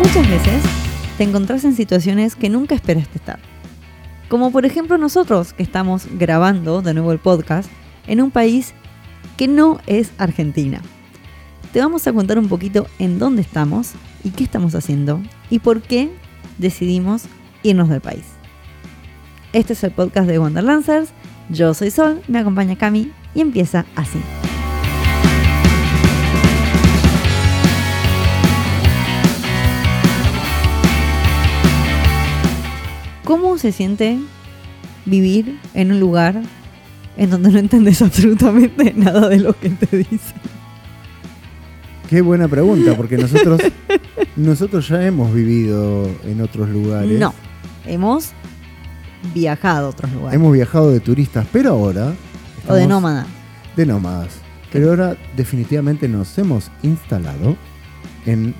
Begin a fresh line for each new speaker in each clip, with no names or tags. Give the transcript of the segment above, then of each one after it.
Muchas veces te encontrás en situaciones que nunca esperaste estar. Como por ejemplo nosotros que estamos grabando de nuevo el podcast en un país que no es Argentina. Te vamos a contar un poquito en dónde estamos y qué estamos haciendo y por qué decidimos irnos del país. Este es el podcast de Wonderlancers. Yo soy Sol, me acompaña Cami y empieza así. ¿Cómo se siente vivir en un lugar en donde no entendés absolutamente nada de lo que te dicen?
Qué buena pregunta, porque nosotros, nosotros ya hemos vivido en otros lugares.
No, hemos viajado a otros lugares.
Hemos viajado de turistas, pero ahora.
o de
estamos
nómada.
De nómadas. Pero ahora definitivamente nos hemos instalado en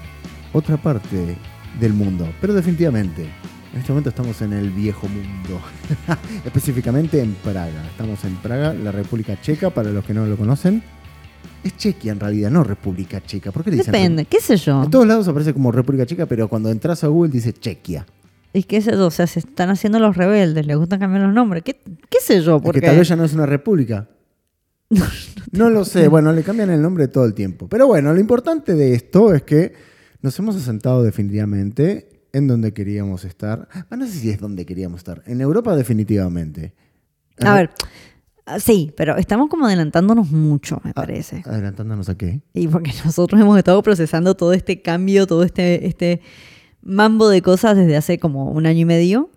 otra parte del mundo. Pero definitivamente. En este momento estamos en el viejo mundo. Específicamente en Praga. Estamos en Praga, la República Checa, para los que no lo conocen. Es Chequia en realidad, no República Checa. ¿Por qué le dicen
Depende, qué sé yo.
En todos lados aparece como República Checa, pero cuando entras a Google dice Chequia.
Y qué sé yo, o sea, se están haciendo los rebeldes, les gustan cambiar los nombres. ¿Qué, qué sé yo? Porque
que tal vez ya no es una república. No lo sé, bueno, le cambian el nombre todo el tiempo. Pero bueno, lo importante de esto es que nos hemos asentado definitivamente en donde queríamos estar. Ah, no sé si es donde queríamos estar. En Europa definitivamente.
A ver, ah, sí, pero estamos como adelantándonos mucho, me parece.
Adelantándonos a qué.
Y porque nosotros hemos estado procesando todo este cambio, todo este, este mambo de cosas desde hace como un año y medio.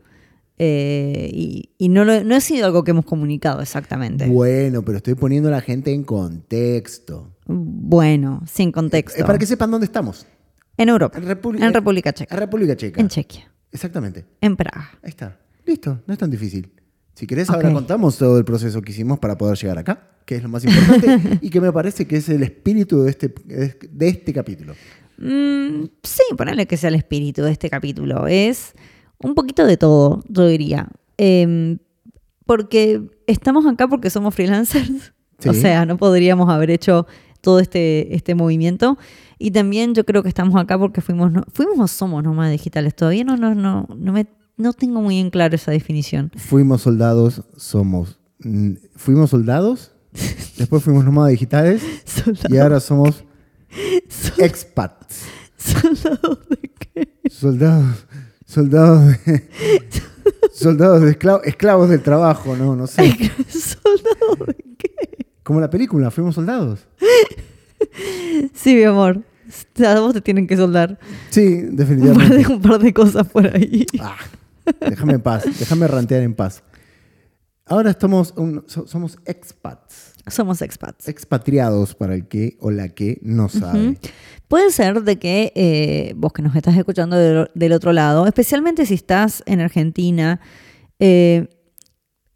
eh, y y no, lo- no ha sido algo que hemos comunicado exactamente.
Bueno, pero estoy poniendo a la gente en contexto.
Bueno, sin contexto.
Es para que sepan dónde estamos.
En Europa.
En, República-
en República
En
Checa.
República Checa.
En Chequia.
Exactamente.
En Praga.
Ahí está. Listo, no es tan difícil. Si querés, ahora contamos todo el proceso que hicimos para poder llegar acá, que es lo más importante y que me parece que es el espíritu de este, de este capítulo.
Mm, sí, ponele que sea el espíritu de este capítulo. Es un poquito de todo, yo diría. Em, porque estamos acá porque somos freelancers.
Sí.
O sea, no podríamos haber hecho todo este, este movimiento. Y también yo creo que estamos acá porque fuimos, no- fuimos o somos nómadas digitales. Todavía no, no, no, no, me, no tengo muy en claro esa definición.
Fuimos soldados, somos. Fuimos soldados, después fuimos nómadas digitales y ahora somos expats.
¿Soldados de qué?
Soldados, soldados de, soldados de esclavos, esclavos del trabajo, no, no sé.
¿Soldados de qué?
Como la película, fuimos soldados.
Sí, mi amor. A vos te tienen que soldar.
Sí,
Un par, de,
definitivamente.
un par de cosas por ahí.
Ah, déjame en paz, déjame rantear en paz. Ahora estamos, un- so- somos expats,
Somos expats.
expatriados para el que o la que no sabe.
Ujú. Puede ser de que eh, vos que nos estás escuchando del, del otro lado, especialmente si estás en Argentina, eh,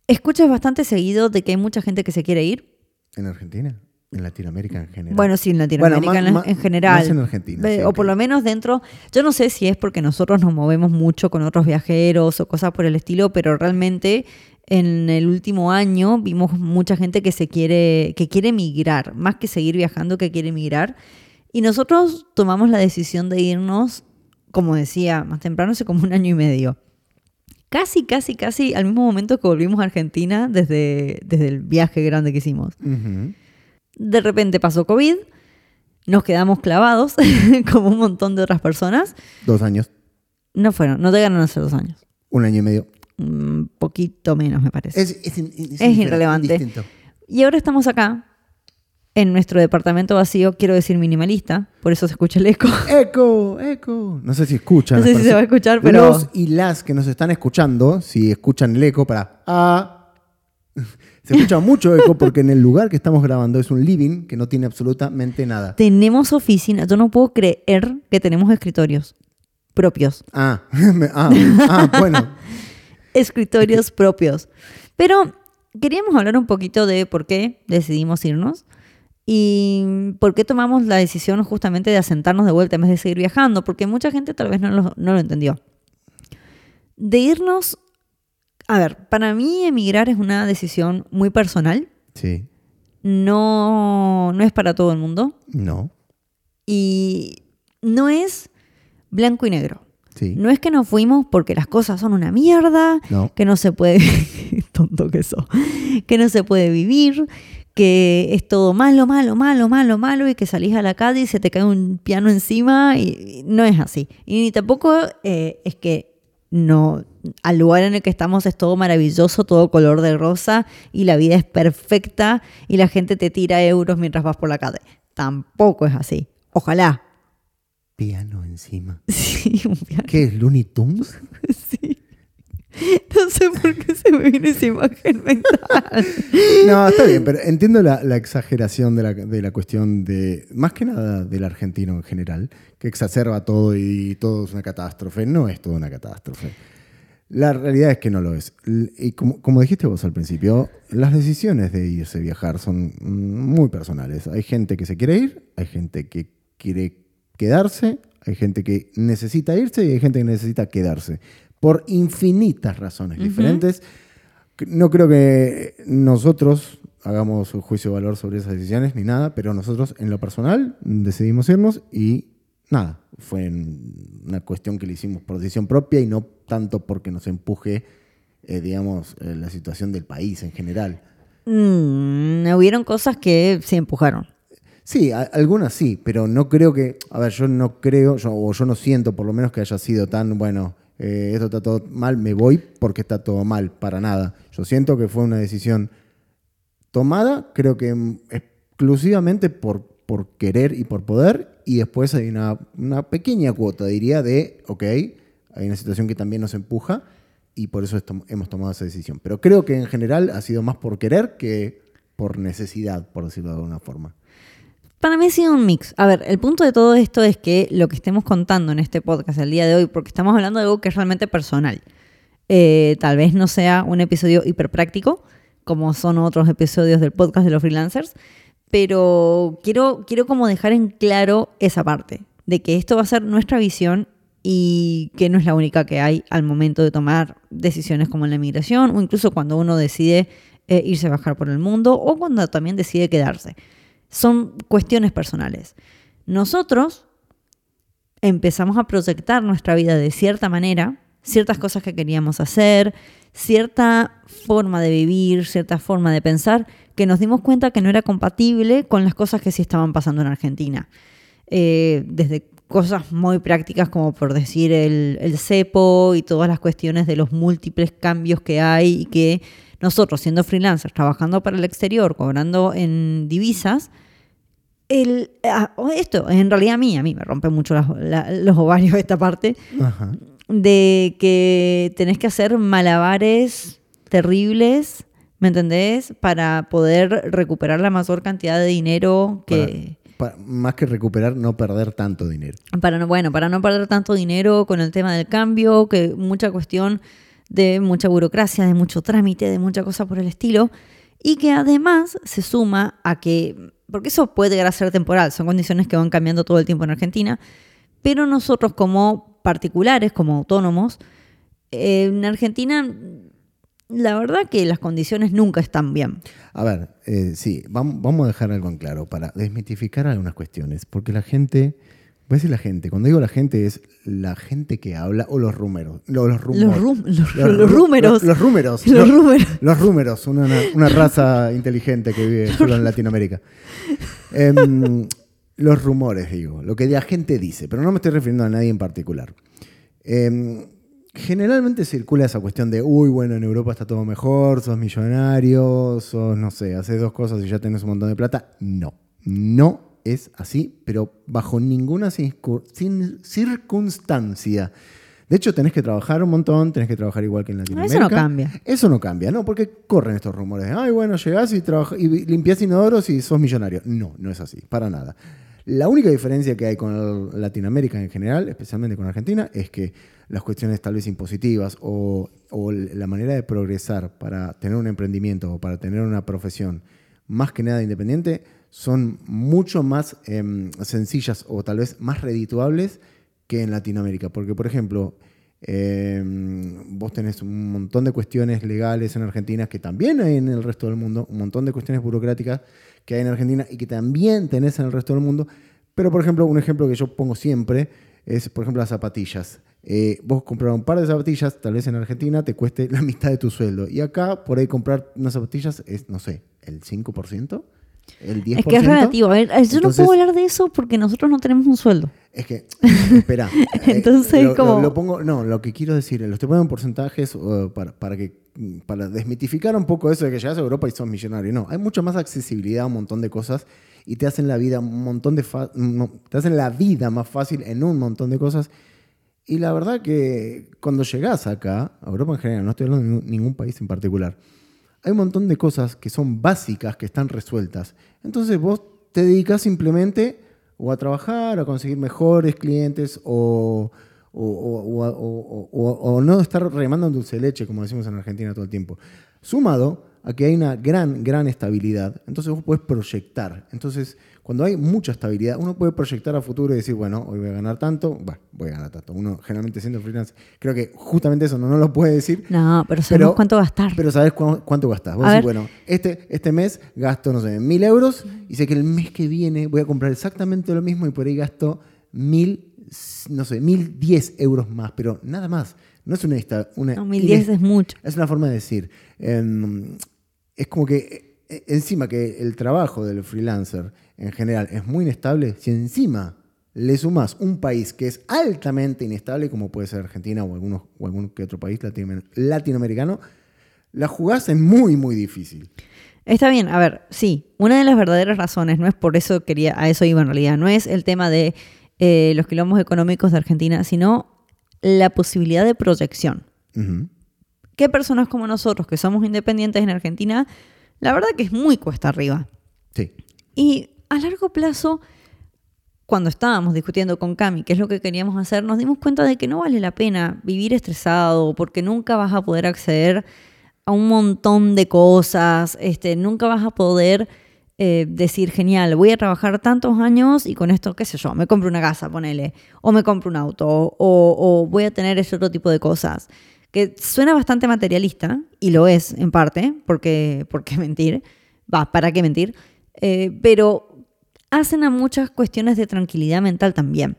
escuchas bastante seguido de que hay mucha gente que se quiere ir.
¿En Argentina? ¿En Latinoamérica en general?
Bueno, sí, en Latinoamérica
Bueno,
en,
más-
en
más-
general.
más en Argentina,
o por lo menos dentro, yo no sé si es porque nosotros nos movemos mucho con otros viajeros o cosas por el estilo, pero realmente en el último año vimos mucha gente que se quiere, que quiere migrar, más que seguir viajando, que quiere migrar. Y nosotros tomamos la decisión de irnos, como decía más temprano, hace como un año y medio. Casi, casi, casi al mismo momento que volvimos a Argentina desde, desde el viaje grande que hicimos.
Ujú.
De repente pasó COVID, nos quedamos clavados, como un montón de otras personas.
Dos años,
No fueron, no llegaron a ser dos años.
un año y medio.
Un poquito menos, me parece.
Es, es in- es
Es
indiferente,
irrelevante.
indistinto.
Y ahora estamos acá, en nuestro departamento vacío, quiero decir minimalista, por eso se escucha el eco.
Eco, eco. No sé si escuchan.
No sé si se va a escuchar, pero-
Los y las que nos están escuchando, si escuchan el eco para... Ah, se escucha mucho eco porque en el lugar que estamos grabando es un living que no tiene absolutamente nada.
Tenemos oficina, yo no puedo creer que tenemos escritorios propios.
Ah, me- ah, ah, bueno.
escritorios propios. Pero queríamos hablar un poquito de por qué decidimos irnos y por qué tomamos la decisión justamente de asentarnos de vuelta en vez de seguir viajando, porque mucha gente tal vez no lo, no lo entendió. De irnos, a ver, para mí emigrar es una decisión muy personal,
Sí.
no, no es para todo el mundo
No.
y no es blanco y negro.
Sí.
No es que nos fuimos porque las cosas son una mierda,
No.
que no se puede, tonto que eso, que no se puede vivir, que es todo malo, malo, malo, malo, malo y que salís a la calle y se te cae un piano encima y, y no es así. Y ni tampoco eh, es que no, al lugar en el que estamos es todo maravilloso, todo color de rosa y la vida es perfecta y la gente te tira euros mientras vas por la calle. Tampoco es así. Ojalá.
Piano encima.
Sí, un piano.
¿Qué es Looney Tunes?
Sí. No sé por qué se me viene esa imagen mental.
No, está bien, pero entiendo la, la exageración de la, de la cuestión de, más que nada del argentino en general, que exacerba todo y todo es una catástrofe. No es todo una catástrofe. La realidad es que no lo es. Y como, como dijiste vos al principio, las decisiones de irse a viajar son mm, muy personales. Hay gente que se quiere ir, hay gente que quiere quedarse, hay gente que necesita irse y hay gente que necesita quedarse. Por infinitas razones diferentes. No creo que nosotros hagamos un juicio de valor sobre esas decisiones ni nada, pero nosotros en lo personal decidimos irnos y nada, fue una cuestión que le hicimos por decisión propia y no tanto porque nos empuje, eh, digamos, eh, la situación del país en general.
Mm, hubieron cosas que se empujaron.
Sí, a- algunas sí, pero no creo que, a ver, yo no creo, yo- o yo no siento por lo menos que haya sido tan, bueno, eh, esto está todo mal, me voy porque está todo mal, para nada. Yo siento que fue una decisión tomada, creo que mm, exclusivamente por, por querer y por poder, y después hay una, una pequeña cuota, diría, de, ok, hay una situación que también nos empuja, y por eso esto- hemos tomado esa decisión. Pero creo que en general ha sido más por querer que por necesidad, por decirlo de alguna forma.
Para mí ha sido un mix. A ver, el punto de todo esto es que lo que estemos contando en este podcast el día de hoy, porque estamos hablando de algo que es realmente personal, eh, tal vez no sea un episodio hiperpráctico, como son otros episodios del podcast de los freelancers, pero quiero, quiero como dejar en claro esa parte, de que esto va a ser nuestra visión y que no es la única que hay al momento de tomar decisiones como la migración o incluso cuando uno decide eh, irse a bajar por el mundo o cuando también decide quedarse. Son cuestiones personales. Nosotros empezamos a proyectar nuestra vida de cierta manera, ciertas cosas que queríamos hacer, cierta forma de vivir, cierta forma de pensar, que nos dimos cuenta que no era compatible con las cosas que sí estaban pasando en Argentina. Eh, desde cosas muy prácticas como por decir el, el cepo y todas las cuestiones de los múltiples cambios que hay y que nosotros siendo freelancers, trabajando para el exterior, cobrando en divisas, el, ah, esto en realidad a mí, a mí me rompe mucho las- la- los ovarios esta parte,
Ajá.
De que tenés que hacer malabares terribles, ¿me entendés? Para poder recuperar la mayor cantidad de dinero que...
Más que recuperar, no perder tanto dinero.
Para no, bueno, para no perder tanto dinero con el tema del cambio, que mucha cuestión de mucha burocracia, de mucho trámite, de mucha cosa por el estilo, y que además se suma a que, porque eso puede llegar a ser temporal, son condiciones que van cambiando todo el tiempo en Argentina, pero nosotros como particulares, como autónomos, eh, en Argentina, la verdad que las condiciones nunca están bien.
A ver, eh, sí, vam- vamos a dejar algo en claro para desmitificar algunas cuestiones, porque la gente, voy a decir la gente, cuando digo la gente es la gente que habla o los números, los, los.
Los, rum- los,
Los
los
ru-
números.
Los, números.
Los números.
los números, una, una- una raza inteligente que vive solo en Latinoamérica. Em, los rumores, digo, lo que la gente dice, pero no me estoy refiriendo a nadie en particular. Em, generalmente circula esa cuestión de, uy, bueno, en Europa está todo mejor, sos millonario, sos, no sé, haces dos cosas y ya tenés un montón de plata. No, no es así, pero bajo ninguna sin- circunstancia. De hecho, tenés que trabajar un montón, tenés que trabajar igual que en Latinoamérica.
Eso no cambia.
Eso no cambia, ¿no? Porque corren estos rumores de, ay, bueno, llegás y, y limpias inodoros y sos millonario. No, no es así, para nada. La única diferencia que hay con Latinoamérica en general, especialmente con Argentina, es que las cuestiones tal vez impositivas o, o la manera de progresar para tener un emprendimiento o para tener una profesión más que nada independiente son mucho más em, sencillas o tal vez más redituables que en Latinoamérica. Porque, por ejemplo, em, vos tenés un montón de cuestiones legales en Argentina que también hay en el resto del mundo, un montón de cuestiones burocráticas que hay en Argentina y que también tenés en el resto del mundo. Pero, por ejemplo, un ejemplo que yo pongo siempre es, por ejemplo, las zapatillas. Eh, vos comprar un par de zapatillas, tal vez en Argentina te cueste la mitad de tu sueldo. Y acá, por ahí, comprar unas zapatillas es, no sé, el 5%, el 10%.
Es que es relativo. A ver, yo no puedo hablar de eso porque nosotros no tenemos un sueldo.
Es que, espera.
Entonces,
lo,
como...
lo, pongo, no, lo que quiero decir, lo estoy poniendo en porcentajes uh, para, para, que, para desmitificar un poco eso de que llegas a Europa y sos millonario. No, hay mucha más accesibilidad a un montón de cosas y te hacen la vida un montón de te hacen la vida más fácil en un montón de cosas. Y la verdad que cuando llegás acá, a Europa en general, no estoy hablando de ningún país en particular, hay un montón de cosas que son básicas, que están resueltas. Entonces vos te dedicas simplemente o a trabajar, a conseguir mejores clientes o, o, no estar remando en dulce leche, como decimos en Argentina todo el tiempo. Sumado a que hay una gran, gran estabilidad, entonces vos puedes proyectar. Entonces, cuando hay mucha estabilidad, uno puede proyectar a futuro y decir, bueno, hoy voy a ganar tanto, bueno, voy a ganar tanto. Uno generalmente siendo freelance, creo que justamente eso no, no lo puede decir.
No, pero sabes cuánto gastar.
Pero sabes cuánto gastas. Vos decís, bueno, este, este mes gasto, no sé, mil euros y sé que el mes que viene voy a comprar exactamente lo mismo y por ahí gasto mil, no sé, mil diez euros más, pero nada más. No es una... una
no, mil diez es mucho.
Es una forma de decir. Em, es como que e, encima que el trabajo del freelancer en general es muy inestable, si encima le sumas un país que es altamente inestable, como puede ser Argentina o, algunos, o algún que otro país latinoamericano, la jugás es muy, muy difícil.
Está bien, a ver, sí, una de las verdaderas razones, no es por eso quería, a eso iba en realidad, no es el tema de eh, los quilombos económicos de Argentina, sino la posibilidad de proyección. ¿Qué personas como nosotros, que somos independientes en Argentina, la verdad que es muy cuesta arriba?
Sí.
Y a largo plazo, cuando estábamos discutiendo con Cami qué es lo que queríamos hacer, nos dimos cuenta de que no vale la pena vivir estresado porque nunca vas a poder acceder a un montón de cosas, este, nunca vas a poder eh, decir, genial, voy a trabajar tantos años y con esto, qué sé yo, me compro una casa, ponele, o me compro un auto, o, voy a tener ese otro tipo de cosas. Que suena bastante materialista, y lo es en parte, porque, porque mentir, va, ¿para qué mentir? Eh, pero hacen a muchas cuestiones de tranquilidad mental también.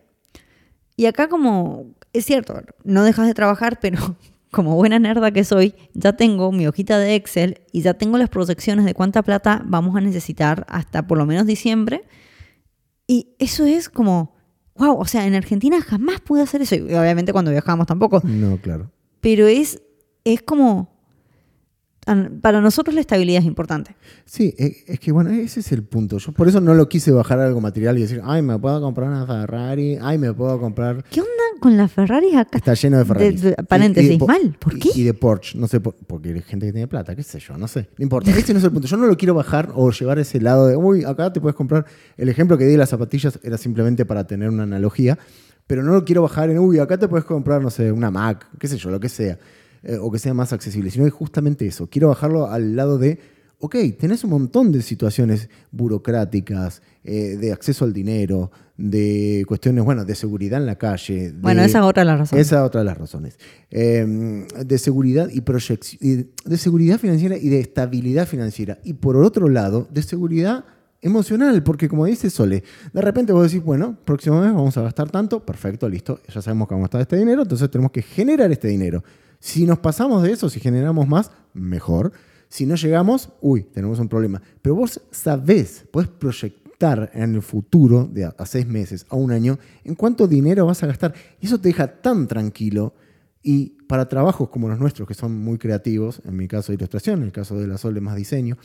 Y acá como, es cierto, no dejas de trabajar, pero como buena nerda que soy, ya tengo mi hojita de Excel y ya tengo las proyecciones de cuánta plata vamos a necesitar hasta por lo menos diciembre. Y eso es como, wow, o sea, en Argentina jamás pude hacer eso. Y obviamente cuando viajamos tampoco.
No, claro.
Pero es, es como, para nosotros la estabilidad es importante.
Sí, e, es que bueno, ese es el punto. Yo por eso no lo quise bajar algo material y decir, ay, me puedo comprar una Ferrari, ay, me puedo comprar...
¿Qué onda con las Ferraris acá?
Está lleno de Ferraris.
paréntesis, mal, ¿por qué?
Y, de Porsche, no sé, porque hay gente que tiene plata, qué sé yo, no sé. No importa, ese no es el punto. Yo no lo quiero bajar o llevar ese lado de, uy, acá te puedes comprar... El ejemplo que di de las zapatillas era simplemente para tener una analogía, pero no lo quiero bajar en, uy, acá te puedes comprar, no sé, una Mac, qué sé yo, lo que sea. Eh, o que sea más accesible, sino que justamente eso. Quiero bajarlo al lado de, ok, tenés un montón de situaciones burocráticas, eh, de acceso al dinero, de cuestiones, bueno, de seguridad en la calle.
bueno, esa es otra de las razones.
Esa es otra de las razones. Em, de seguridad y proyección, de seguridad financiera y de estabilidad financiera. Y por otro lado, de seguridad emocional, porque como dice Sole, de repente vos decís, bueno, próximo mes vamos a gastar tanto, perfecto, listo, ya sabemos que vamos a gastar este dinero, entonces tenemos que generar este dinero. Si nos pasamos de eso, si generamos más, mejor. Si no llegamos, uy, tenemos un problema. Pero vos sabés, puedes proyectar en el futuro, de a, seis meses, a un año, en cuánto dinero vas a gastar. Y eso te deja tan tranquilo. Y para trabajos como los nuestros, que son muy creativos, en mi caso de ilustración, en el caso de la Sol de más diseño,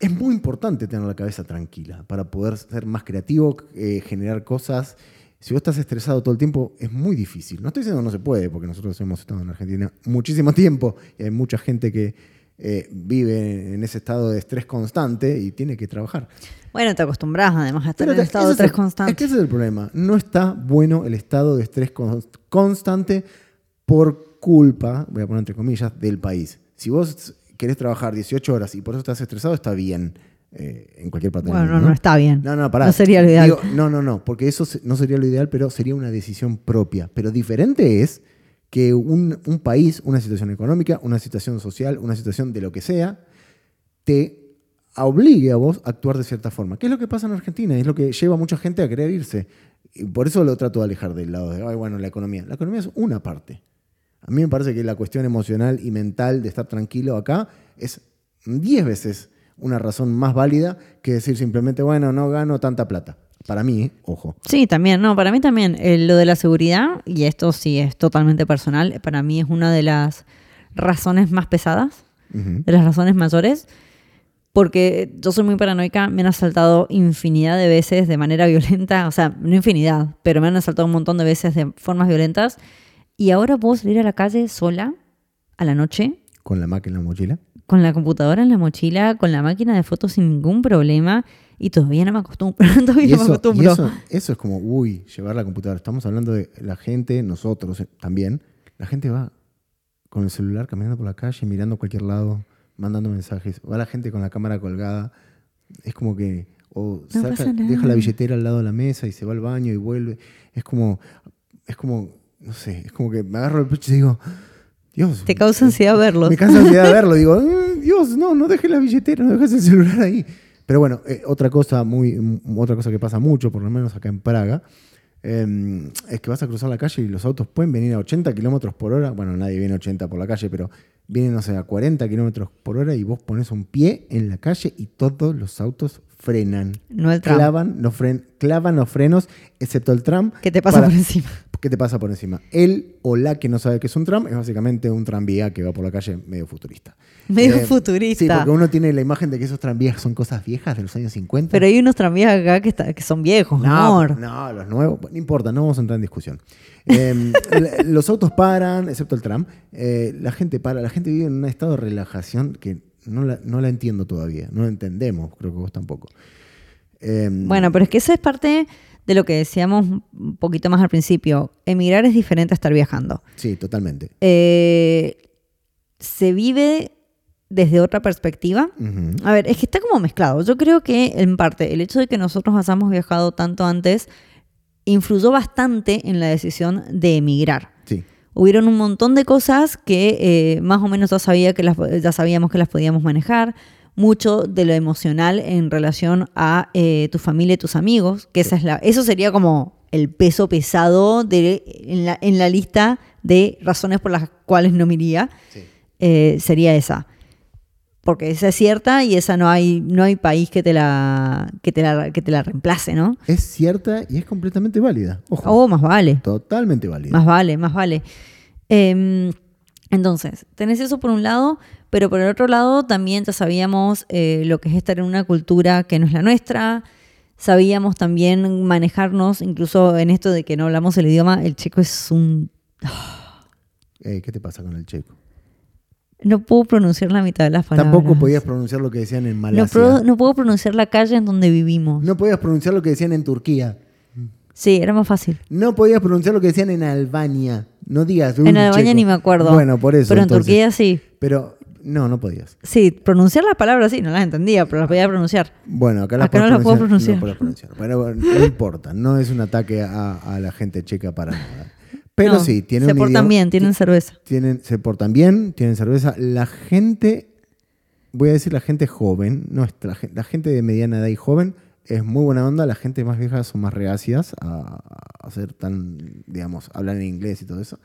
es muy importante tener la cabeza tranquila para poder ser más creativo, eh, generar cosas si vos estás estresado todo el tiempo, es muy difícil. No estoy diciendo que no se puede, porque nosotros hemos estado en Argentina muchísimo tiempo y hay mucha gente que eh, vive en ese estado de estrés constante y tiene que trabajar.
Bueno, te acostumbras además a estar en el estado de estrés constante.
Es que ese es el problema. No está bueno el estado de estrés constante por culpa, voy a poner entre comillas, del país. Si vos querés trabajar 18 horas y por eso estás estresado, está bien. Eh, en cualquier parte
bueno,
del mundo.
no, no, está bien.
No, no, pará.
No sería lo ideal.
no, no, no, porque eso no sería lo ideal, pero sería una decisión propia. Pero diferente es que un, un país, una situación económica, una situación social, una situación de lo que sea, te obligue a vos a actuar de cierta forma. ¿Qué es lo que pasa en Argentina? Es lo que lleva a mucha gente a querer irse. y por eso lo trato de alejar del lado de, ay, bueno, la economía. La economía es una parte. A mí me parece que la cuestión emocional y mental de estar tranquilo acá es 10 veces una razón más válida que decir simplemente, bueno, no gano tanta plata. Para mí, ¿eh? ojo.
Sí, también, no, para mí también. Eh, lo de la seguridad, y esto sí es totalmente personal, para mí es una de las razones más pesadas, de las razones mayores, porque yo soy muy paranoica, me han asaltado infinidad de veces de manera violenta, o sea, no infinidad, pero me han asaltado un montón de veces de formas violentas, y ahora puedo salir a la calle sola, a la noche,
Con la máquina en la mochila.
Con la computadora en la mochila, con la máquina de fotos sin ningún problema, y todavía no me acostumbro, todavía no me
eso, y
acostumbro.
eso, eso es como, uy, llevar la computadora. Estamos hablando de la gente, nosotros eh, también. La gente va con el celular caminando por la calle, mirando a cualquier lado, mandando mensajes. Va la gente con la cámara colgada. Es como que, o
No
saca- deja la billetera al lado de la mesa y se va al baño y vuelve. Es como, es como, no sé, es como que me agarro el pecho y digo, Dios.
Te causa ansiedad verlos.
Me cansa ansiedad de verlo. Digo, "Mm, Dios, no, no dejes la billetera, no dejes el celular ahí. Pero bueno, eh, otra cosa muy, otra cosa que pasa mucho, por lo menos acá en Praga, eh, es que vas a cruzar la calle y los autos pueden venir a 80 kilómetros por hora. Bueno, nadie viene a 80 por la calle, pero vienen, no sé, a 40 kilómetros por hora y vos pones un pie en la calle y todos los autos frenan.
No el tram.
Clavan los, fren- clavan los frenos, excepto el tram.
que te pasa
para-
por encima.
¿Qué te pasa por encima? Él o la que no sabe qué es un tram es básicamente un tranvía que va por la calle medio futurista.
Medio
Eh,
futurista.
Sí, porque uno tiene la imagen de que esos tranvías son cosas viejas de los años 50.
Pero hay unos tranvías acá que, está- que son viejos,
no,
amor.
no, los nuevos, no importa, no vamos a entrar en discusión. Eh, l- los autos paran, excepto el tram. Eh, la gente para, la gente vive en un estado de relajación que no la, no la entiendo todavía, no la entendemos, creo que vos tampoco. Eh,
Bueno, pero es que eso es parte de lo que decíamos un poquito más al principio. Emigrar es diferente a estar viajando.
Sí, totalmente.
Eh, se vive desde otra perspectiva. A ver, es que está como mezclado. Yo creo que en parte el hecho de que nosotros hayamos viajado tanto antes influyó bastante en la decisión de emigrar.
Sí,
Hubieron un montón de cosas que eh, más o menos ya, sabía que las, ya sabíamos que las podíamos manejar. Mucho de lo emocional en relación a eh, tu familia y tus amigos, que esa es la, eso sería como el peso pesado de, en, la, en la lista de razones por las cuales no me iría,
sí.
eh, sería esa. Porque esa es cierta y esa no hay, no hay país que te, la, que, te la, que te la reemplace, ¿no?
Es cierta y es completamente válida. Ojo,
Oh, más vale.
totalmente válida.
Más vale, más vale. Em, entonces, tenés eso por un lado, pero por el otro lado también ya sabíamos eh, lo que es estar en una cultura que no es la nuestra. Sabíamos también manejarnos, incluso en esto de que no hablamos el idioma. El checo es un.
¿Qué te pasa con el checo?
No puedo pronunciar la mitad de las palabras.
Tampoco podías pronunciar lo que decían en
No,
Malasia.
pro- no puedo pronunciar la calle en donde vivimos.
No podías pronunciar lo que decían en Turquía.
Sí, era más fácil.
No podías pronunciar lo que decían en Albania. No digas.
En
"Uy,
Albania
checo".
ni me acuerdo.
Bueno, por eso.
Pero en
entonces.
Turquía sí.
Pero no, no podías.
Sí, pronunciar las palabras sí, no las entendía, pero las podía pronunciar.
Bueno, acá, las
Acá
podés
no las puedo
pronunciar. No, podés pronunciar. Pero bueno, no importa. No es un ataque a, a la gente checa para nada. Pero
No,
sí, tiene
Se
un
portan
idioma-
bien, tienen cerveza.
tienen, se portan bien, tienen cerveza. La gente, voy a decir la gente joven, nuestra, la gente de mediana edad y joven es muy buena onda. La gente más vieja son más reacias a, a ser tan, digamos, hablar en inglés y todo eso.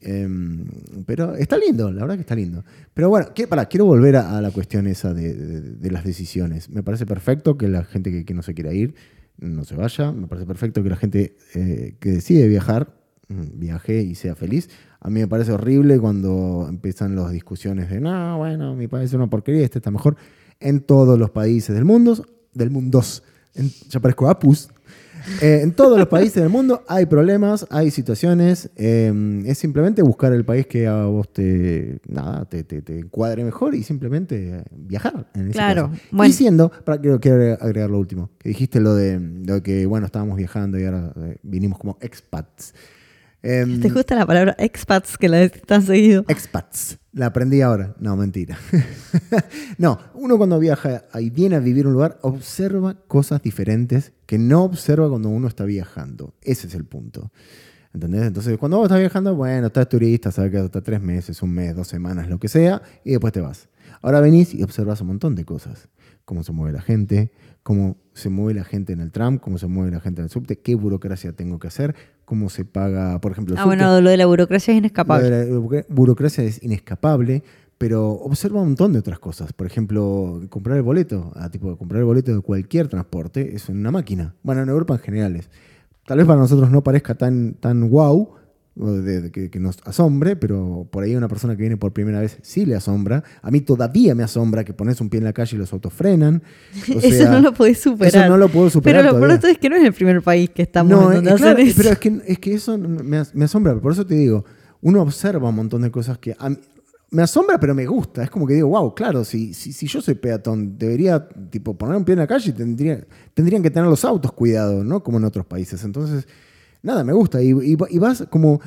Em, pero está lindo, la verdad que está lindo. Pero bueno, quiero, pará, quiero volver a, a la cuestión esa de, de- de las decisiones. Me parece perfecto que la gente que, que no se quiera ir no se vaya. Me parece perfecto que la gente eh, que decide viajar mm, viaje y sea feliz. A mí me parece horrible cuando empiezan las discusiones de, no, bueno, mi país es una porquería, este está mejor. En todos los países del mundo, del mundo, en- ya parezco Apus, eh, en todos los países del mundo hay problemas, hay situaciones. eh, es simplemente buscar el país que a vos te, nada, te, te- te encuadre mejor y simplemente eh, viajar. En ese
Claro,
caso.
bueno.
Diciendo, para, quiero, quiero agregar lo último, que dijiste lo de, lo que, bueno, estábamos viajando y ahora eh, vinimos como expats. Em,
¿Te gusta la palabra expats que la decís tan seguido?
Expats. La aprendí ahora. No, mentira. no, uno cuando viaja y viene a vivir un lugar, observa cosas diferentes que no observa cuando uno está viajando. Ese es el punto. ¿Entendés? Entonces, cuando vos estás viajando, bueno, estás turista, sabes que hasta tres meses, un mes, dos semanas, lo que sea, y después te vas. Ahora venís y observas un montón de cosas. Cómo se mueve la gente, cómo se mueve la gente en el tram, cómo se mueve la gente en el subte, qué burocracia tengo que hacer, cómo se paga, por ejemplo, el
Ah,
subte.
bueno, lo de la burocracia es inescapable.
Lo de la bu- burocracia es inescapable, pero observa un montón de otras cosas. Por ejemplo, comprar el boleto. Ah, tipo, comprar el boleto de cualquier transporte es una máquina. Bueno, en Europa en general es. Tal vez para nosotros no parezca tan, tan wow, de- de que, que nos asombre, pero por ahí una persona que viene por primera vez sí le asombra. A mí todavía me asombra que pones un pie en la calle y los autos frenan. O
eso
sea,
no lo podés superar.
Eso no lo puedo superar.
Pero lo pronto es que no es el primer país que estamos
No,
en
es-
donde
es
hacen
claro,
eso.
pero es que, es que eso me, me asombra. Por eso te digo, uno observa un montón de cosas que a mí- me asombra, pero me gusta. Es como que digo, wow, claro, si, si, si yo soy peatón, debería tipo, poner un pie en la calle y tendría, tendrían que tener los autos cuidados, ¿no? Como en otros países. Entonces, nada, me gusta. Y, vas como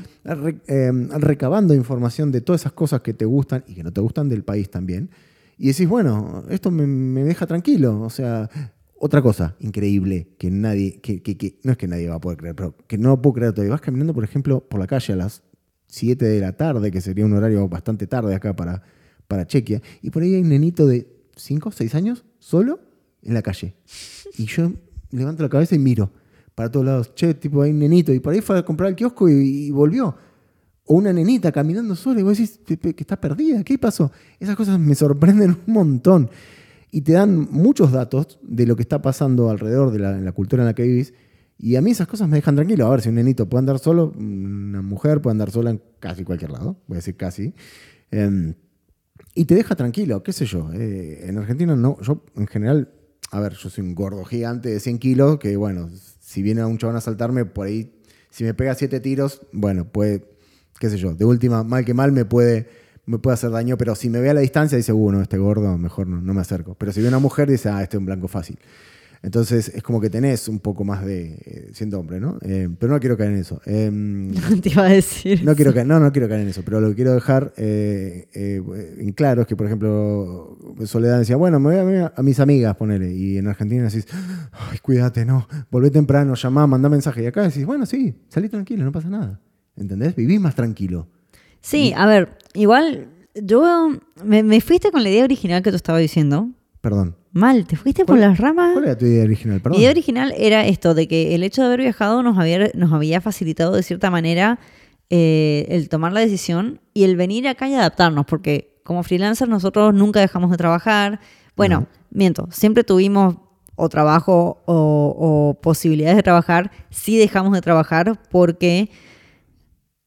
eh, recabando información de todas esas cosas que te gustan y que no te gustan del país también. Y decís, bueno, esto me, me deja tranquilo. O sea, otra cosa increíble que nadie, que, que- que- no es que nadie va a poder creer, pero que no puedo creer todavía. Vas caminando, por ejemplo, por la calle a las 7 de la tarde, que sería un horario bastante tarde acá para, para Chequia, y por ahí hay un nenito de 5, 6 años, solo, en la calle. Y yo levanto la cabeza y miro para todos lados. Che, tipo, hay un nenito. Y por ahí fue a comprar al kiosco y, y volvió. O una nenita caminando sola y vos decís "Pe- pe- que está perdida. ¿Qué pasó? Esas cosas me sorprenden un montón. Y te dan muchos datos de lo que está pasando alrededor de la, en la cultura en la que vivís. Y a mí esas cosas me dejan tranquilo. A ver, si un nenito puede andar solo, una mujer puede andar sola en casi cualquier lado. Voy a decir casi. Em, y te deja tranquilo, qué sé yo. eh, en Argentina no, yo en general, a ver, yo soy un gordo gigante de 100 kilos, que bueno, si viene un chabón a saltarme, por ahí, si me pega siete tiros, bueno, puede, qué sé yo, de última, mal que mal me puede, me puede hacer daño, pero si me ve a la distancia dice, bueno, este gordo, mejor no, no me acerco. Pero si ve una mujer dice, ah, este es un blanco fácil. Entonces es como que tenés un poco más de, eh, siendo hombre, ¿no? Eh, pero no quiero caer en eso. Em,
te iba a decir.
no quiero caer, no, no quiero caer en eso, pero lo que quiero dejar eh, eh, en claro es que, por ejemplo, Soledad decía, bueno, me voy a, ver a mis amigas, ponele, y en Argentina decís, ay, cuídate, no, volvé temprano, llamá, mandá mensaje, y acá decís, bueno, sí, salí tranquilo, no pasa nada, ¿entendés? Vivís más tranquilo.
Sí, a ver, igual yo me, me fuiste con la idea original que tú estabas diciendo.
Perdón.
Mal, te fuiste por
¿Cuál-
las ramas.
¿Cuál era tu idea original? Perdón.
Mi idea original era esto, de que el hecho de haber viajado nos había, nos había facilitado de cierta manera eh, el tomar la decisión y el venir acá y adaptarnos, porque como freelancers nosotros nunca dejamos de trabajar. Bueno,
No.
miento, siempre tuvimos o trabajo o, o posibilidades de trabajar, sí dejamos de trabajar porque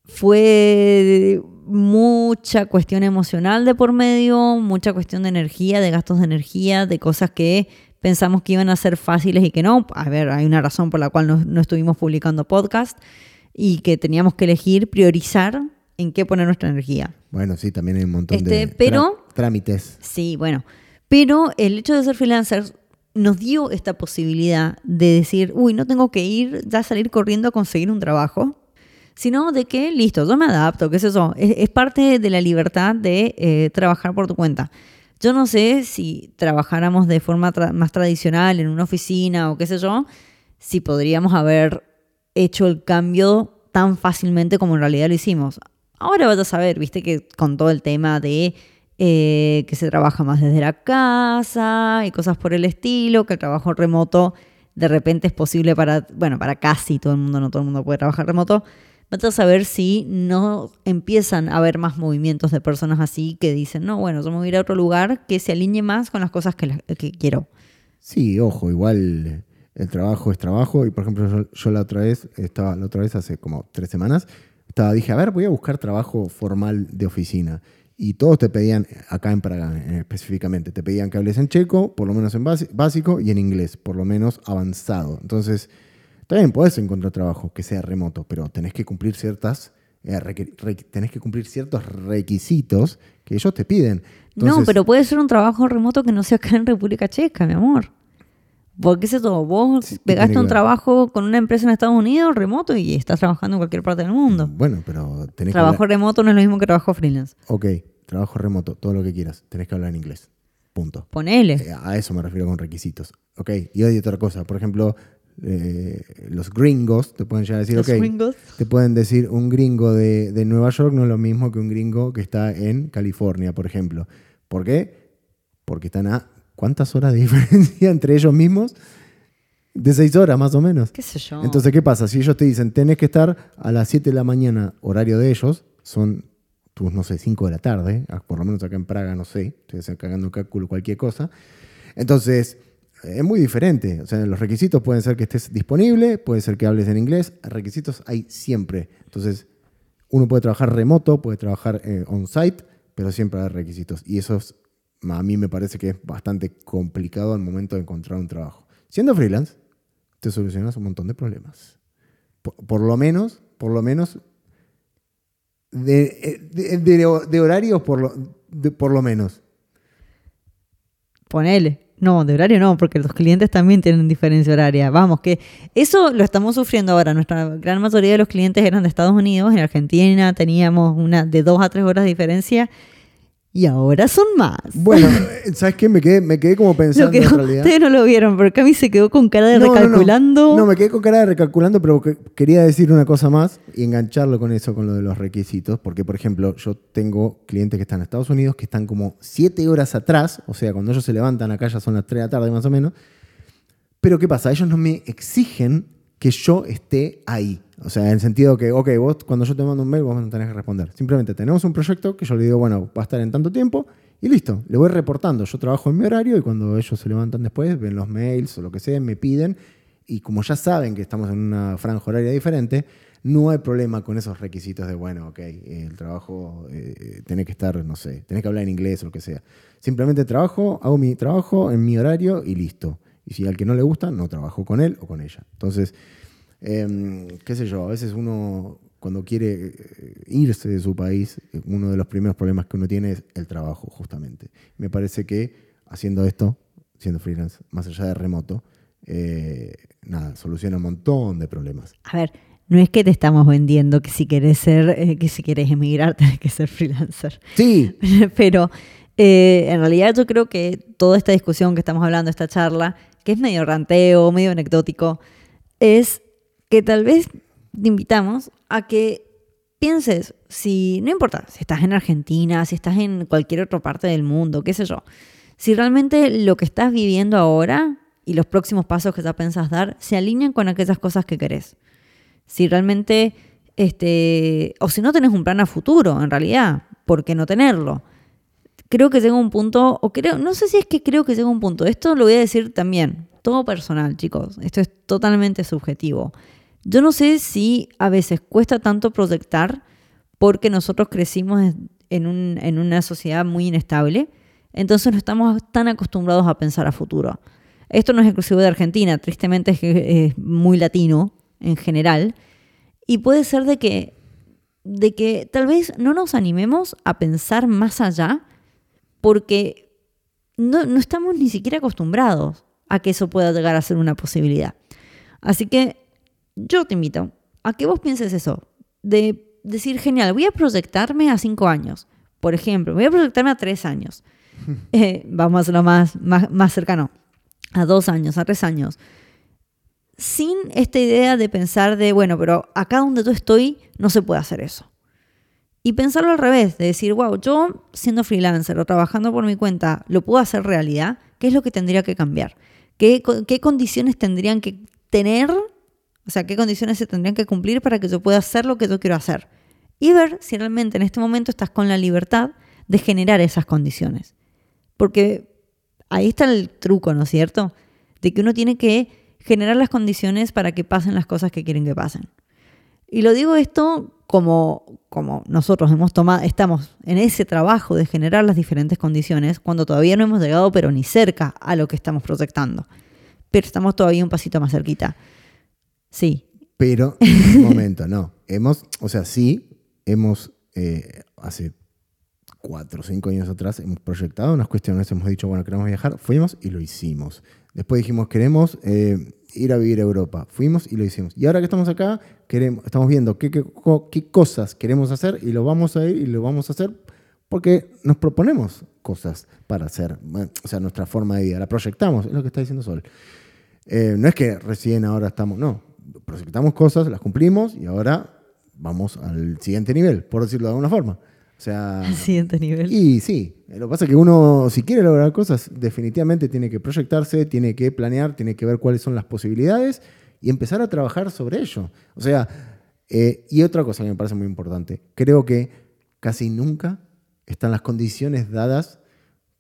fue mucha cuestión emocional de por medio, mucha cuestión de energía, de gastos de energía, de cosas que pensamos que iban a ser fáciles y que no. A ver, hay una razón por la cual no, no estuvimos publicando podcast y que teníamos que elegir, priorizar en qué poner nuestra energía.
Bueno, sí, también hay un montón
Este,
de
pero-
trámites.
Sí, bueno. Pero el hecho de ser freelancers nos dio esta posibilidad de decir, uy, no tengo que ir, ya salir corriendo a conseguir un trabajo, sino de que, listo, yo me adapto, qué es eso, es, es parte de la libertad de eh, trabajar por tu cuenta. Yo no sé si trabajáramos de forma tra- más tradicional en una oficina o qué sé yo, si podríamos haber hecho el cambio tan fácilmente como en realidad lo hicimos. Ahora vas a saber, viste que con todo el tema de eh, que se trabaja más desde la casa y cosas por el estilo, que el trabajo remoto de repente es posible para, bueno, para casi todo el mundo, no todo el mundo puede trabajar remoto. A saber si no empiezan a haber más movimientos de personas así que dicen, no, bueno, yo me voy a ir a otro lugar que se alinee más con las cosas que, quiero.
Sí, ojo, igual el trabajo es trabajo. Y por ejemplo, yo, la otra vez, estaba, la otra vez hace como tres semanas, estaba, dije, a ver, voy a buscar trabajo formal de oficina. Y todos te pedían, acá en Praga eh, específicamente, te pedían que hables en checo, por lo menos en básico, y en inglés, por lo menos avanzado. Entonces, también puedes encontrar trabajo que sea remoto, pero tenés que cumplir ciertas, eh, tenés que cumplir ciertos requisitos que ellos te piden.
no, pero puede ser un trabajo remoto que no sea acá en República Checa, mi amor. Porque es eso, vos
Sí,
pegaste
que
un trabajo con una empresa en Estados Unidos remoto y estás trabajando en cualquier parte del mundo.
Bueno, pero tenés que
Trabajo
hablar-
remoto no es lo mismo que trabajo freelance.
Ok, trabajo remoto, todo lo que quieras. Tenés que hablar en inglés. Punto.
Ponele.
Eh, A eso me refiero con requisitos. Ok, y hay otra cosa. Por ejemplo, eh, los gringos te pueden llegar a decir,
Los
ok,
gringos.
te pueden decir un gringo de, de Nueva York no es lo mismo que un gringo que está en California, por ejemplo. ¿Por qué? porque están a cuántas horas de diferencia entre ellos mismos. De seis horas más o menos.
¿Qué sé yo?
Entonces, ¿qué pasa? Si ellos te dicen, tenés que estar a las 7 de la mañana, horario de ellos, son tus, no sé, 5 de la tarde, ah, por lo menos acá en Praga, no sé, estoy cagando cálculo, cualquier cosa. Entonces, es muy diferente. O sea, los requisitos pueden ser que estés disponible, puede ser que hables en inglés, requisitos hay siempre. Entonces, uno puede trabajar remoto, puede trabajar eh, on-site, pero siempre hay requisitos. Y eso a mí me parece que es bastante complicado al momento de encontrar un trabajo. Siendo freelance, te solucionas un montón de problemas. Por, lo menos, por lo menos, de, de, horarios, por lo, por lo menos.
Ponele. No, de horario no, porque los clientes también tienen diferencia horaria. Vamos, que eso lo estamos sufriendo ahora. Nuestra gran mayoría de los clientes eran de Estados Unidos. En Argentina teníamos una de dos a tres horas de diferencia y ahora son más.
Bueno, ¿sabes qué? Me quedé, me quedé como pensando en realidad.
Ustedes no lo vieron, porque Cami se quedó con cara de recalculando.
No, me quedé con cara de recalculando, pero quería decir una cosa más y engancharlo con eso, con lo de los requisitos. Porque, por ejemplo, yo tengo clientes que están en Estados Unidos que están como siete horas atrás, o sea, cuando ellos se levantan acá ya son las tres de la tarde más o menos. Pero, ¿qué pasa? Ellos no me exigen que yo esté ahí. O sea, en el sentido que, ok, vos cuando yo te mando un mail, vos no tenés que responder. Simplemente tenemos un proyecto que yo le digo, bueno, va a estar en tanto tiempo y listo. Le voy reportando. Yo trabajo en mi horario y cuando ellos se levantan después, ven los mails o lo que sea, me piden. Y como ya saben que estamos en una franja horaria diferente, no hay problema con esos requisitos de, bueno, ok, el trabajo, eh, tenés que estar, no sé, tenés que hablar en inglés o lo que sea. Simplemente trabajo, hago mi trabajo en mi horario y listo. Y si al que no le gusta, no trabajo con él o con ella. Entonces, Em, qué sé yo, a veces uno cuando quiere eh, irse de su país, uno de los primeros problemas que uno tiene es el trabajo, justamente. Me parece que haciendo esto, siendo freelance, más allá de remoto, eh, nada, soluciona un montón de problemas.
A ver, no es que te estamos vendiendo que si querés ser, eh, que si querés emigrar tenés que ser freelancer.
Sí.
Pero en realidad yo creo que toda esta discusión que estamos hablando, esta charla, que es medio ranteo, medio anecdótico, es que tal vez te invitamos a que pienses, si no importa, si estás en Argentina, si estás en cualquier otra parte del mundo, qué sé yo, si realmente lo que estás viviendo ahora y los próximos pasos que ya pensás dar se alinean con aquellas cosas que querés. Si realmente, este, o si no tenés un plan a futuro, en realidad, ¿por qué no tenerlo? Creo que llega un punto, o creo, no sé si es que creo que llega un punto, esto lo voy a decir también, todo personal, chicos, esto es totalmente subjetivo. Yo no sé si a veces cuesta tanto proyectar porque nosotros crecimos en, una sociedad muy inestable, entonces no estamos tan acostumbrados a pensar a futuro. Esto no es exclusivo de Argentina, tristemente es, es muy latino en general, y puede ser de que, de que tal vez no nos animemos a pensar más allá porque no, no estamos ni siquiera acostumbrados a que eso pueda llegar a ser una posibilidad. Así que yo te invito a que vos pienses eso, de decir, genial, voy a proyectarme a cinco años, por ejemplo, voy a proyectarme a tres años, eh, vamos a hacerlo más, más, más cercano, a dos años, a tres años, sin esta idea de pensar de, bueno, pero acá donde yo estoy no se puede hacer eso. Y pensarlo al revés, de decir, wow, yo siendo freelancer o trabajando por mi cuenta, ¿lo puedo hacer realidad? ¿Qué es lo que tendría que cambiar? ¿Qué, qué condiciones tendrían que tener o sea, qué condiciones se tendrían que cumplir para que yo pueda hacer lo que yo quiero hacer. Y ver si realmente en este momento estás con la libertad de generar esas condiciones. Porque ahí está el truco, ¿no es cierto? De que uno tiene que generar las condiciones para que pasen las cosas que quieren que pasen. Y lo digo esto como, como nosotros hemos tomado, estamos en ese trabajo de generar las diferentes condiciones cuando todavía no hemos llegado, pero ni cerca a lo que estamos proyectando. Pero estamos todavía un pasito más cerquita. Sí.
Pero, un momento, no. Hemos, o sea, sí, hemos, eh, hace cuatro o cinco años atrás, hemos proyectado unas cuestiones, hemos dicho, bueno, queremos viajar, fuimos y lo hicimos. Después dijimos, queremos eh, ir a vivir a Europa, fuimos y lo hicimos. Y ahora que estamos acá, queremos, estamos viendo qué, qué, qué cosas queremos hacer y lo vamos a ir y lo vamos a hacer porque nos proponemos cosas para hacer, o sea, nuestra forma de vida, la proyectamos, es lo que está diciendo Sol. Eh, no es que recién ahora estamos, no, proyectamos cosas, las cumplimos y ahora vamos al siguiente nivel, por decirlo de alguna forma. O sea,
Al siguiente nivel.
y sí, lo que pasa es que uno, si quiere lograr cosas, definitivamente tiene que proyectarse, tiene que planear, tiene que ver cuáles son las posibilidades y empezar a trabajar sobre ello. O sea, eh, y otra cosa que me parece muy importante, creo que casi nunca están las condiciones dadas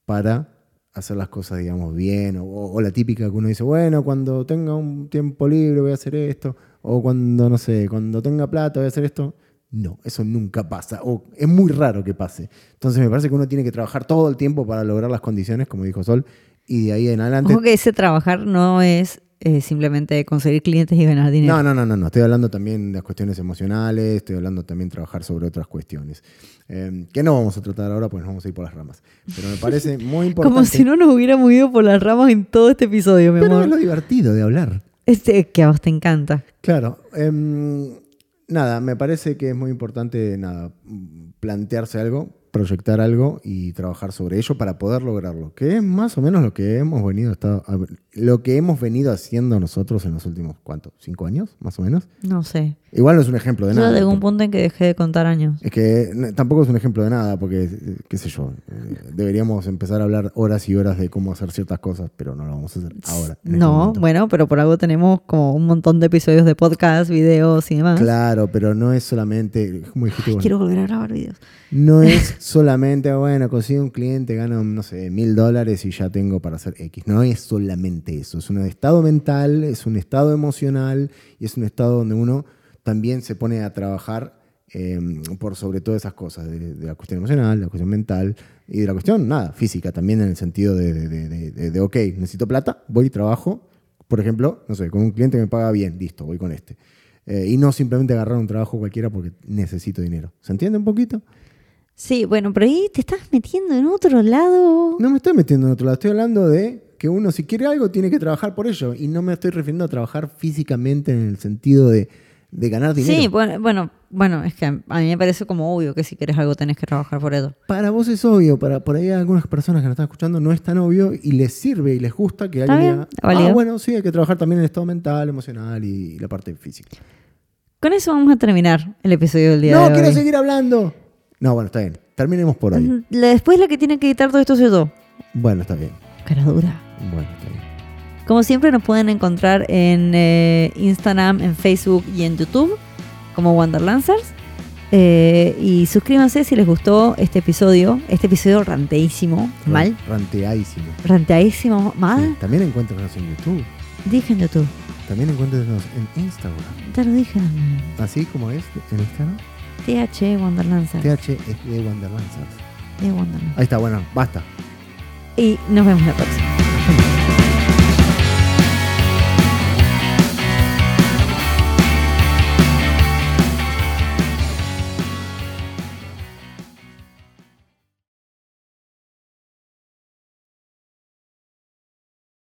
para hacer las cosas, digamos, bien, o, la típica que uno dice, bueno, cuando tenga un tiempo libre voy a hacer esto, o cuando, no sé, cuando tenga plata voy a hacer esto. No, eso nunca pasa, o es muy raro que pase. Entonces me parece que uno tiene que trabajar todo el tiempo para lograr las condiciones, como dijo Sol, y de ahí en adelante...
Ojo que ese trabajar no es eh, simplemente conseguir clientes y ganar dinero.
No, no, no, no, no. Estoy hablando también de las cuestiones emocionales, estoy hablando también de trabajar sobre otras cuestiones. Eh, que no vamos a tratar ahora, pues nos vamos a ir por las ramas. Pero me parece muy importante.
Como si no nos hubiéramos ido por las ramas en todo este episodio, mi
Pero
amor.
es lo divertido de hablar.
Este que a vos te encanta.
Claro. em, nada, me parece que es muy importante, nada, plantearse algo, proyectar algo y trabajar sobre ello para poder lograrlo. Que es más o menos lo que hemos venido estado- lo que hemos venido haciendo nosotros en los últimos, ¿cuánto? ¿Cinco años? Más o menos.
No sé.
Igual no es un ejemplo de
Yo
nada.
llegó un punto en que dejé de contar años.
Es que tampoco es un ejemplo de nada, porque, eh, qué sé yo, eh, deberíamos empezar a hablar horas y horas de cómo hacer ciertas cosas, pero no lo vamos a hacer ahora. este
No, bueno, pero por algo tenemos como un montón de episodios de podcast, videos y demás.
Claro, pero no es solamente, como dijiste
Quiero volver a grabar videos.
no es solamente, bueno, consigo un cliente, gano, no sé, mil dólares y ya tengo para hacer X. No es solamente eso, es un estado mental, es un estado emocional y es un estado donde uno también se pone a trabajar eh, por sobre todas esas cosas, de, de la cuestión emocional, de la cuestión mental y de la cuestión, nada, física también en el sentido de, ok, necesito plata, voy y trabajo, por ejemplo, no sé, con un cliente que me paga bien, listo, voy con este. Eh, y no simplemente agarrar un trabajo cualquiera porque necesito dinero. ¿Se entiende un poquito?
Sí, bueno, pero ahí te estás metiendo en otro lado.
No me estoy metiendo en otro lado, estoy hablando de que uno si quiere algo tiene que trabajar por ello. Y no me estoy refiriendo a trabajar físicamente en el sentido de, de ganar dinero.
Sí, bueno, bueno, bueno, es que a mí me parece como obvio que si quieres algo tenés que trabajar por eso.
Para vos es obvio, para por ahí algunas personas que nos están escuchando no es tan obvio y les sirve y les gusta que alguien diga, ah, bueno, sí, hay que trabajar también el estado mental, emocional y, la parte física.
Con eso vamos a terminar el episodio del día
No,
de hoy.
quiero seguir hablando. No, bueno, está bien. Terminemos por ahí.
La- Después la que tiene que editar todo esto soy yo.
Bueno, está bien.
Cara dura.
Bueno, está bien.
Como siempre nos pueden encontrar en eh, Instagram, en Facebook y en YouTube como Wanderlancers. Eh, y suscríbanse si les gustó este episodio, este episodio ranteísimo, mal,
Ranteadísimo.
ranteadísimo, mal.
Sí, También encuéntranos en YouTube.
Dije en YouTube,
También encuéntranos en Instagram.
ya lo dije,
Así como es en Instagram.
TH Wanderlancers,
TH es de Wanderlands.
de Wanderlancers.
Ahí está, bueno, basta.
Y nos vemos la próxima.